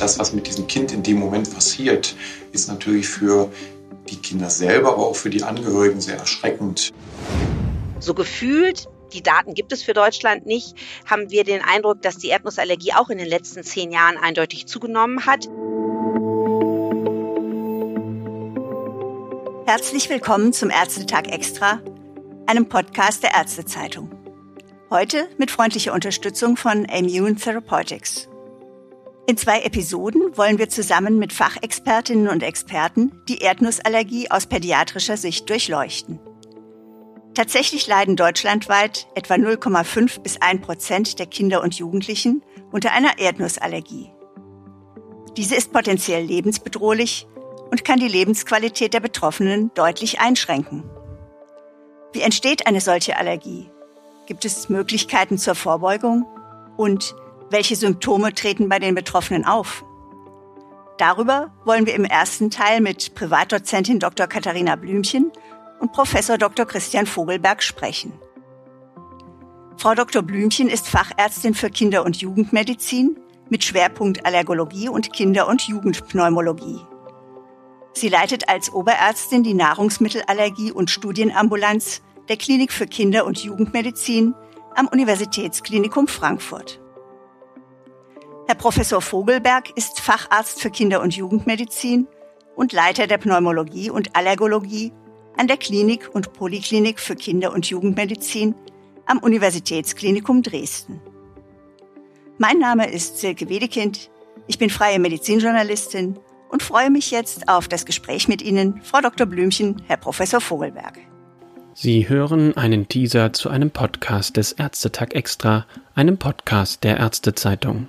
das, was mit diesem Kind in dem Moment passiert, ist natürlich für die Kinder selber, aber auch für die Angehörigen sehr erschreckend. So gefühlt die Daten gibt es für Deutschland nicht, haben wir den Eindruck, dass die Erdnussallergie auch in den letzten zehn Jahren eindeutig zugenommen hat. Herzlich willkommen zum Ärztetag Extra, einem Podcast der Ärztezeitung. Heute mit freundlicher Unterstützung von Immune Therapeutics. In zwei Episoden wollen wir zusammen mit Fachexpertinnen und Experten die Erdnussallergie aus pädiatrischer Sicht durchleuchten. Tatsächlich leiden deutschlandweit etwa 0,5 bis 1 Prozent der Kinder und Jugendlichen unter einer Erdnussallergie. Diese ist potenziell lebensbedrohlich und kann die Lebensqualität der Betroffenen deutlich einschränken. Wie entsteht eine solche Allergie? Gibt es Möglichkeiten zur Vorbeugung? Und welche Symptome treten bei den Betroffenen auf? Darüber wollen wir im ersten Teil mit Privatdozentin Dr. Katharina Blümchen und Professor Dr. Christian Vogelberg sprechen. Frau Dr. Blümchen ist Fachärztin für Kinder- und Jugendmedizin mit Schwerpunkt Allergologie und Kinder- und Jugendpneumologie. Sie leitet als Oberärztin die Nahrungsmittelallergie und Studienambulanz der Klinik für Kinder- und Jugendmedizin am Universitätsklinikum Frankfurt. Herr Professor Vogelberg ist Facharzt für Kinder- und Jugendmedizin und Leiter der Pneumologie und Allergologie an der Klinik und Poliklinik für Kinder- und Jugendmedizin am Universitätsklinikum Dresden. Mein Name ist Silke Wedekind. Ich bin freie Medizinjournalistin und freue mich jetzt auf das Gespräch mit Ihnen, Frau Dr. Blümchen, Herr Professor Vogelberg. Sie hören einen Teaser zu einem Podcast des Ärztetag Extra, einem Podcast der Ärztezeitung.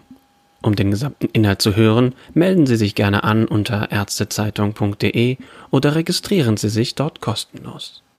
Um den gesamten Inhalt zu hören, melden Sie sich gerne an unter ärztezeitung.de oder registrieren Sie sich dort kostenlos.